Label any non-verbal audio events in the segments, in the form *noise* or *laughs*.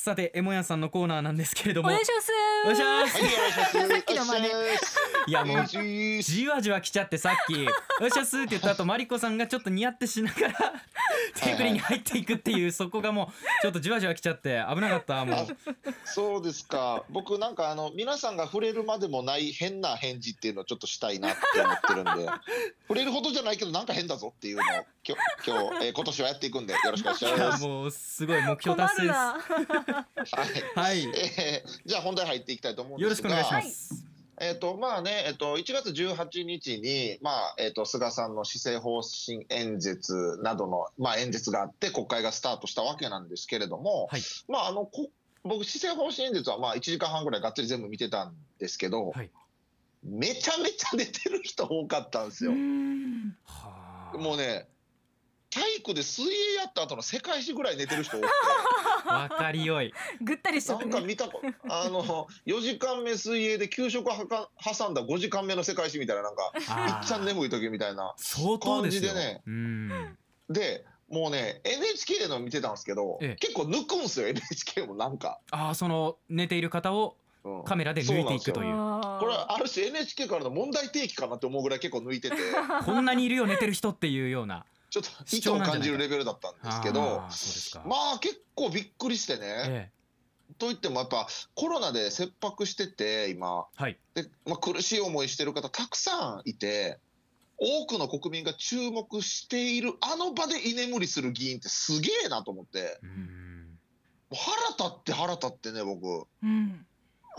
さてエモヤンさんのコーナーなんですけれども。お願いします。お願いします。はい、お願いします。さっきの真似いやもうじわじわ来ちゃってさっき「よっしゃっす」って言った後マリコさんがちょっとニヤってしながら手繰りに入っていくっていうそこがもうちょっとじわじわ来ちゃって危なかったもう。そうですか。僕なんかあの皆さんが触れるまでもない変な返事っていうのをちょっとしたいなって思ってるんで、*laughs* 触れるほどじゃないけどなんか変だぞっていうのを今日今日、えー今年はやっていくんでよろしくお願いしいやます。もうすごい目標困達成です。るなはい。はい。えーじゃあ本題入っていきたいと思うんよろしくおですが、願いします。えっ、とまあね、えっ、と1月18日にまあえっ、と菅さんの施政方針演説などのまあ演説があって国会がスタートしたわけなんですけれども、はい。まああのこ僕施政方針演説はまあ1時間半ぐらいがっつり全部見てたんですけど、はい。めちゃめちゃ出てる人多かったんですよ。もうね体育で水泳やった後の世界史ぐらい寝てる人多くて。*laughs* わかりよい。ぐったりしちゃっなてね。んか見たこあの4時間目水泳で給食はか挟んだ5時間目の世界史みたいななんかいあっちゃんー眠い時みたいな相当ですよ。感じでね。うん。でもうね NHK での見てたんですけど、ええ。結構抜くんすよ NHK もなんか、ああその寝ている方をうん。カメラで抜いていくという。あーこれはある種 NHK からの問題提起かなって思うぐらい結構抜いてて。*laughs* こんなにいるよ寝てる人っていうようなちょっと意図を感じるレベルだったんですけどあーそうですか。まあ結構びっくりしてね、えといってもやっぱコロナで切迫してて今。えはい。で、まあ、苦しい思いしてる方たくさんいて多くの国民が注目しているあの場で居眠りする議員ってすげえなと思って。うん。もう腹立って腹立ってね僕。うん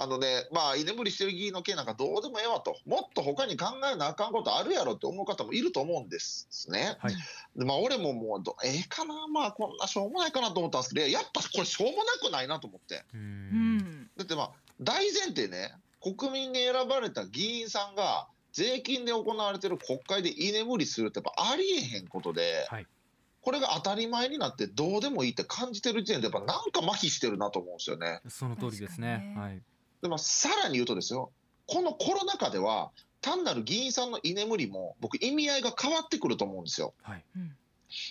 あのねまあ居眠りしてる議員の件なんかどうでもええわと。もっと他に考えなあかんことあるやろって思う方もいると思うんですね。はい。でまあ俺ももうどええかな。まあこんなしょうもないかなと思ったんですけど。いややっぱこれしょうもなくないなと思って。ううん。んだってまあ大前提ね。国民に選ばれた議員さんが税金で行われてる国会で居眠りするってやっぱありえへんことで、はい。これが当たり前になってどうでもいいって感じてる時点でやっぱなんか麻痺してるなと思うんですよね。その通りですね。はいでまあ、さらに言うとですよこのコロナ禍では単なる議員さんの居眠りも僕意味合いが変わってくると思うんですよ。はいうん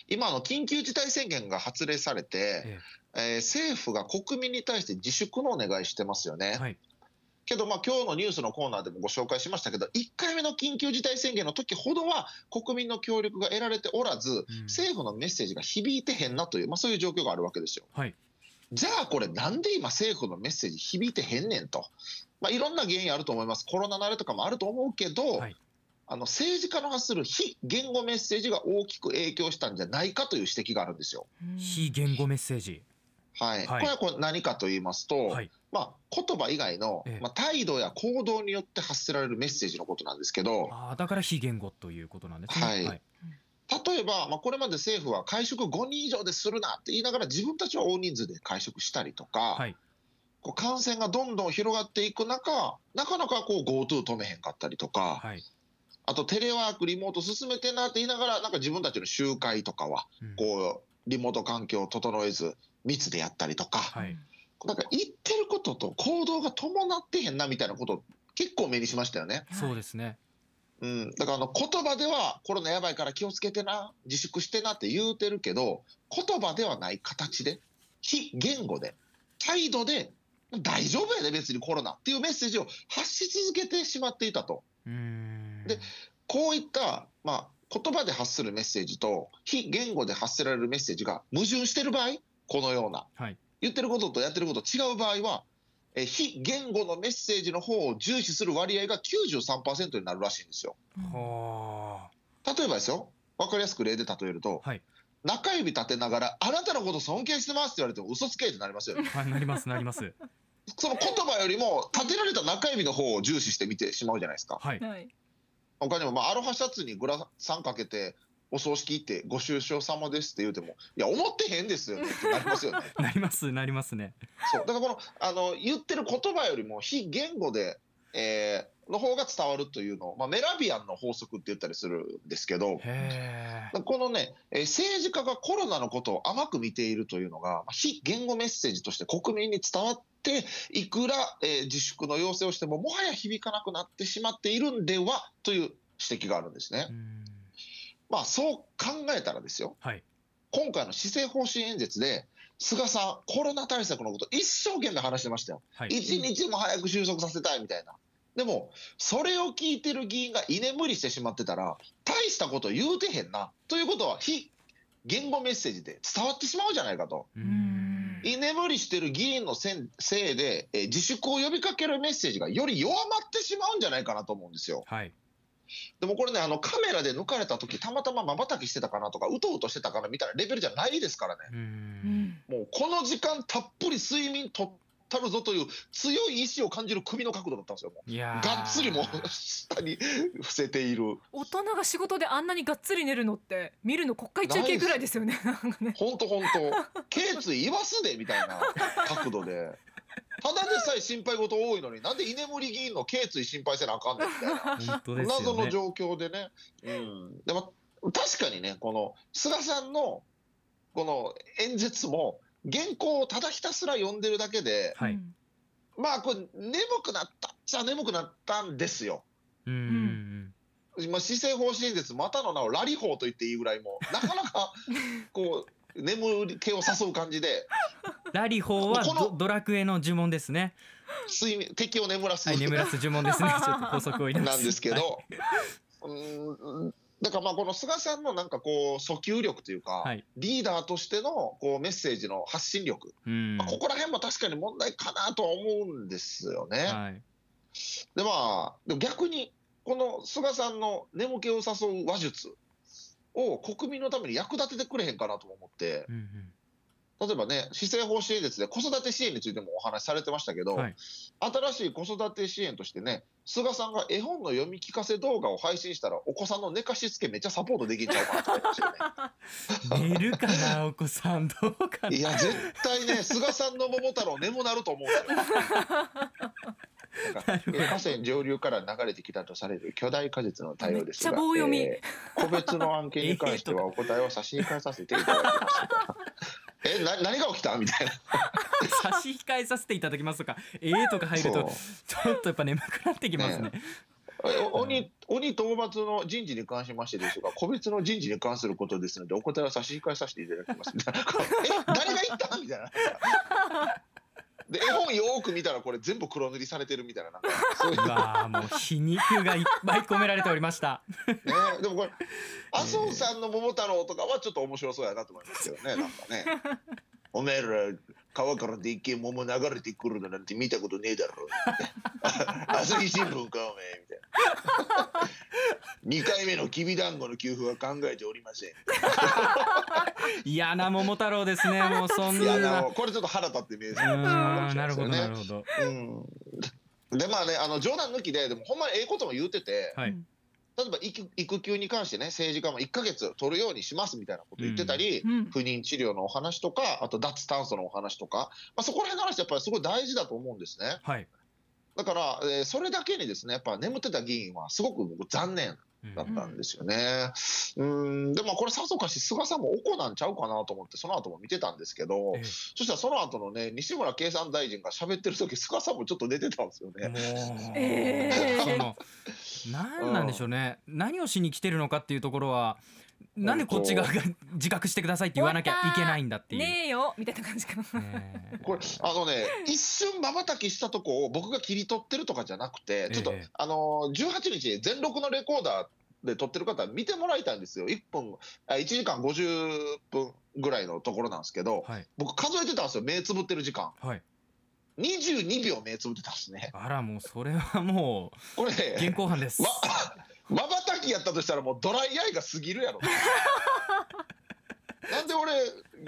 今あの緊急事態宣言が発令されて、ええー政府が国民に対して自粛のお願いしてますよね。えはいけど、まあ、今日のニュースのコーナーでもご紹介しましたけど、1回目の緊急事態宣言の時ほどは、国民の協力が得られておらず、うん政府のメッセージが響いてへんなという、まあ、そういう状況があるわけですよ。はいじゃあ、これ、なんで今、政府のメッセージ響いてへんねんと、まあ、いろんな原因あると思います、コロナ慣れとかもあると思うけど、はい。あの政治家の発する非言語メッセージが大きく影響したんじゃないかという指摘があるんですよ。うん。非言語メッセージ。はい、はい。これはこれ何かと言いますと、はい。まあ、言葉以外の、ええ。まあ、態度や行動によって発せられるメッセージのことなんですけど、ああだから非言語ということなんですね。はい。はい例えば、まあ、これまで政府は会食5人以上でするなって言いながら自分たちは大人数で会食したりとか、はい。こう感染がどんどん広がっていく中なかなかこう GoTo 止めへんかったりとか、はい。あとテレワークリモート進めてんなって言いながらなんか自分たちの集会とかはうん。こうリモート環境を整えず密でやったりとか、はい。なんか言ってることと行動が伴ってへんなみたいなこと結構目にしましたよね。そうですねうん、だからあの言葉ではコロナやばいから気をつけてな自粛してなって言うてるけど言葉ではない形で非言語で態度で大丈夫やで別にコロナっていうメッセージを発し続けてしまっていたと。でこういった、まあ、言葉で発するメッセージと非言語で発せられるメッセージが矛盾してる場合このようなはい。言ってることとやってること違う場合はえ非言語のメッセージの方を重視する割合が93%になるらしいんですよ。は例えばですよ、わかりやすく例で例えると、はい中指立てながら、あなたのこと尊敬してますって言われても嘘つけってなりますよね。あはいなりますなります *laughs* その言葉よりも、立てられた中指の方を重視して見てしまうじゃないですか。はいはい他にも、まあ、アロハシャツにグラサンかけて、お葬式行って、ご愁傷様ですって言うても、いや、思ってへんですよね *laughs* ってなりますよね。なりますなりますねそう。だからこの、あの、言ってる言葉よりも非言語で、えーの方が伝わるというのを、まあ、メラビアンの法則って言ったりするんですけど、このね、えー政治家がコロナのことを甘く見ているというのが、まあ非言語メッセージとして国民に伝わって、いくら、えー自粛の要請をしても、もはや響かなくなってしまっているんではという指摘があるんですねう。んまあ、そう考えたらですよ、はい今回の施政方針演説で、菅さん、コロナ対策のこと一生懸命話してましたよ。はい一日も早く収束させたいみたいな。でも、それを聞いてる議員が居眠りしてしまってたら、大したこと言うてへんな。ということは、非言語メッセージで伝わってしまうじゃないかと。居眠りしてる議員のせいで、えー自粛を呼びかけるメッセージがより弱まってしまうんじゃないかなと思うんですよ。はいでもこれね、あのカメラで抜かれた時たまたま瞬きしてたかなとか、うとうとしてたかなみたいなレベルじゃないですからね。うもうこの時間たっぷり睡眠とったるぞという強い意志を感じる首の角度だったんですよ。もういやーがっつりもう下に伏せている。大人が仕事であんなにがっつり寝るのって見るの国会中継ぐらいですよねなんかねほんとほんと、頸椎言わすでみたいな角度で。ただでさえ心配事多いのになんで居眠り議員の頸椎心配せなあかんねんみたいな。謎の状況でね、うん、でも確かにね、この菅さんのこの演説も、原稿をただひたすら読んでるだけで、はい。うんまあ、これ、眠くなったっちゃ眠くなったんですよ。うんうん今、施政方針演説、またの名をラリ法と言っていいぐらいも、なかなかこう眠気を誘う感じで、ラリホーはドドラクエの呪文ですね。睡眠敵を眠らす、はい眠らす呪文ですね。*laughs* ちょっとを入れます。なんですけはい。ど、うんだからまあこの菅さんのなんかこう訴求力というか、はい。リーダーとしてのこうメッセージの発信力、ここら辺も確かに問題かなとは思うんですよね。はい。でまあでも逆にこの菅さんの眠気を誘う話術を国民のために役立ててくれへんかなとも思って。うんうん例えばね施政方針演説で子育て支援についてもお話しされてましたけど、はい新しい子育て支援としてね菅さんが絵本の読み聞かせ動画を配信したらお子さんの寝かしつけめっちゃサポートできんちゃうかなと思いましたよね。*laughs* 寝るかなお子さんどうかないや絶対ね菅さんの桃太郎眠なると思うんですよ。河川上流から流れてきたとされる巨大果実の対応ですが、えー個別の案件に関してはお答えを差し控えさせていただきます。えな何が起きた？みたいな。差し控えさせていただきますとかええとか入るとちょっとやっぱ眠くなってきますねねお鬼鬼討伐の人事に関しましてですが、個別の人事に関することですので、お答えは差し控えさせていただきますみたいな。*laughs* え、誰が言った？みたいな。で、絵本よーく見たら、これ全部黒塗りされてるみたいな。なんかそういううわーもう皮肉がいっぱい込められておりましたね、でもこれ、麻生さんの桃太郎とかはちょっと面白そうやなと思いますけどね、なんかね。おめえら、川からでっけえ桃流れてくるのなんて見たことねえだろ。*laughs* 朝日新聞か、おめえ、みたいな。2回目のきびだんごの給付は考えておりません。*laughs* 嫌な桃太郎ですね *laughs* もうそんなこれちょっと腹立って見えるなるほどなるど。ほどうん。で、まあね、あの冗談抜きで、でもほんまにええことも言うてて、はい例えば育育休に関してね、政治家も1ヶ月取るようにしますみたいなこと言ってたり、うん不妊治療のお話とか、あと脱炭素のお話とか、まあ、そこら辺の話、やっぱりすごい大事だと思うんですね。はいだから、えーそれだけにですね、やっぱ眠ってた議員はすごく僕残念うんだったんですよね。うん、でもこれさぞかし菅さんもおこなんちゃうかなと思って、その後も見てたんですけど、えそしたらその後のね、西村経産大臣が喋ってる時菅さんもちょっと出てたんですよね。もう、えーその何なんでしょうね、何をしに来てるのかっていうところはなんでこっち側が自覚してくださいって言わなきゃいけないんだっていう。ねえよみたいな感じかな。ね *laughs* これあのね、一瞬まばたきしたとこを僕が切り取ってるとかじゃなくて、ちょっと、ええあの18日、全録のレコーダーで撮ってる方、見てもらいたいんですよ、1分、あ1時間50分ぐらいのところなんですけど、はい。僕、数えてたんですよ、目つぶってる時間、はい。22秒目つぶってたんですね。あらもうそれはもこれう現ね、行犯です。ままばたきやったとしたら、もうドライアイが過ぎるやろ。*laughs* なんで俺、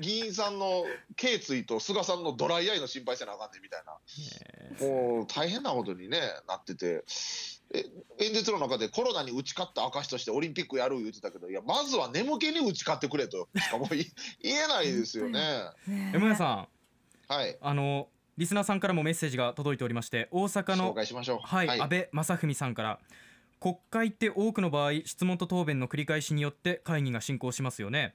議員さんの頸椎と菅さんのドライアイの心配せなあかんねんみたいな。ねもう大変なことに、ね、なっててえ、演説の中でコロナに打ち勝った証としてオリンピックやる言ってたけど、いや、まずは眠気に打ち勝ってくれとしかも言えないですよね。ねえ M さんはい、あのリスナーさんからもメッセージが届いておりまして大阪紹の介しましょう。はい、安倍正文さんから国会って多くの場合質問と答弁の繰り返しによって会議が進行しますよね。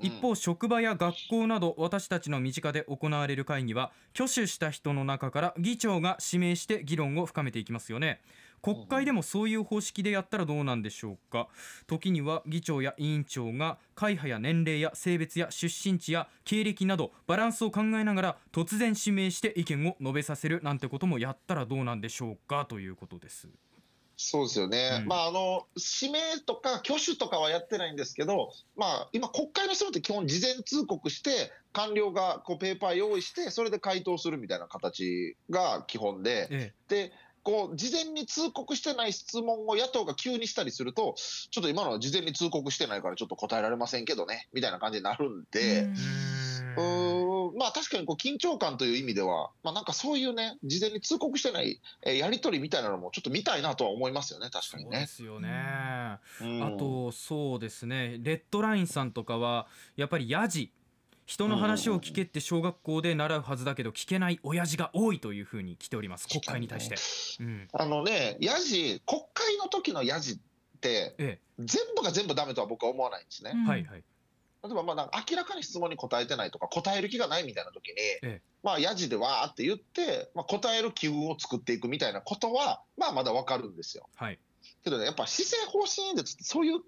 うん。一方、職場や学校など私たちの身近で行われる会議は挙手した人の中から議長が指名して議論を深めていきますよね。国会でもそういう方式でやったらどうなんでしょうか。時には議長や委員長が会派や年齢や性別や出身地や経歴などバランスを考えながら突然指名して意見を述べさせるなんてこともやったらどうなんでしょうかということですそうですよね、うん。まあ、あの指名とか挙手とかはやってないんですけど、まあ、今、国会の人って基本、事前通告して、官僚がこうペーパー用意して、それで回答するみたいな形が基本で、えでこう事前に通告してない質問を野党が急にしたりすると、ちょっと今のは事前に通告してないから、ちょっと答えられませんけどねみたいな感じになるんで。うん。えうーん。まあ確かにこう緊張感という意味では、まあ、なんかそういうね、事前に通告してない、えーやり取りみたいなのもちょっと見たいなとは思いますよね、確かそうにね。ですよね、うん。あとそうですね。レッドラインさんとかはやっぱりヤジ。人の話を聞けって小学校で習うはずだけど聞けない親父が多いというふうに来ております。国会に対して、うん、あのね、ヤジ、国会の時のヤジって、え全部が全部ダメとは僕は思わないんですね。え、はいはい例えばまあなんか明らかに質問に答えてないとか、答える気がないみたいな時に、えまあ、ヤジでわーって言って、まあ、答える気運を作っていくみたいなことは、まあ、まだわかるんですよ。はい。けどね、やっぱ施政方針演説ってそういう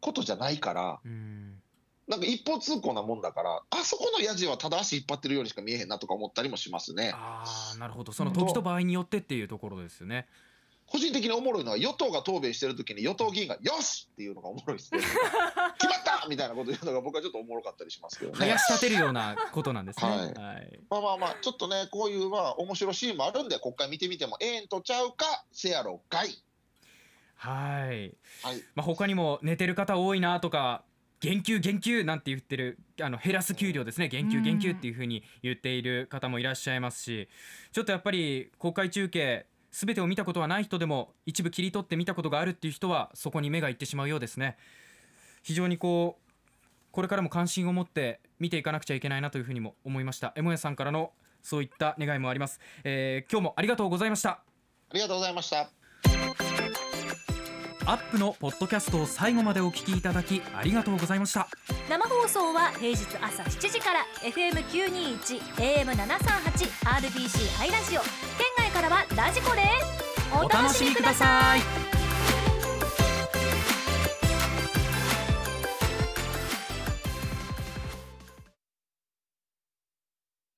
ことじゃないから、うん。なんか一方通行なもんだから、あそこのヤジはただ足引っ張ってるようにしか見えへんなとか思ったりもしますね。ああなるほど。その時と場合によってっていうところですよね個人的におもろいのは、与党が答弁してる時に与党議員が、よしっていうのがおもろいですね。*laughs* 決まったみたいなこと言うのが僕はちょっとおもろかったりしますけどね。林立てるようなことなんですねはいはいまあまあまあ、ちょっとね、こういうまあ面白いシーンもあるんで、国会見てみてもええんとちゃうか、せやろがい。はいはい。まあ、他にも寝てる方多いなとか減給減給なんて言ってるあの減らす給料ですね減給うん減給っていうふうに言っている方もいらっしゃいますしちょっとやっぱり公開中継全てを見たことはない人でも一部切り取って見たことがあるっていう人はそこに目がいってしまうようですね。非常にこうこれからも関心を持って見ていかなくちゃいけないなというふうにも思いました。エモヤさんからのそういった願いもあります、えー今日もありがとうございました。ありがとうございました。アップのポッドキャストを最後までお聞きいただきありがとうございました。生放送は平日朝7時から FM921 AM738 RBC ハイラジオからはラジコで。お楽しみください。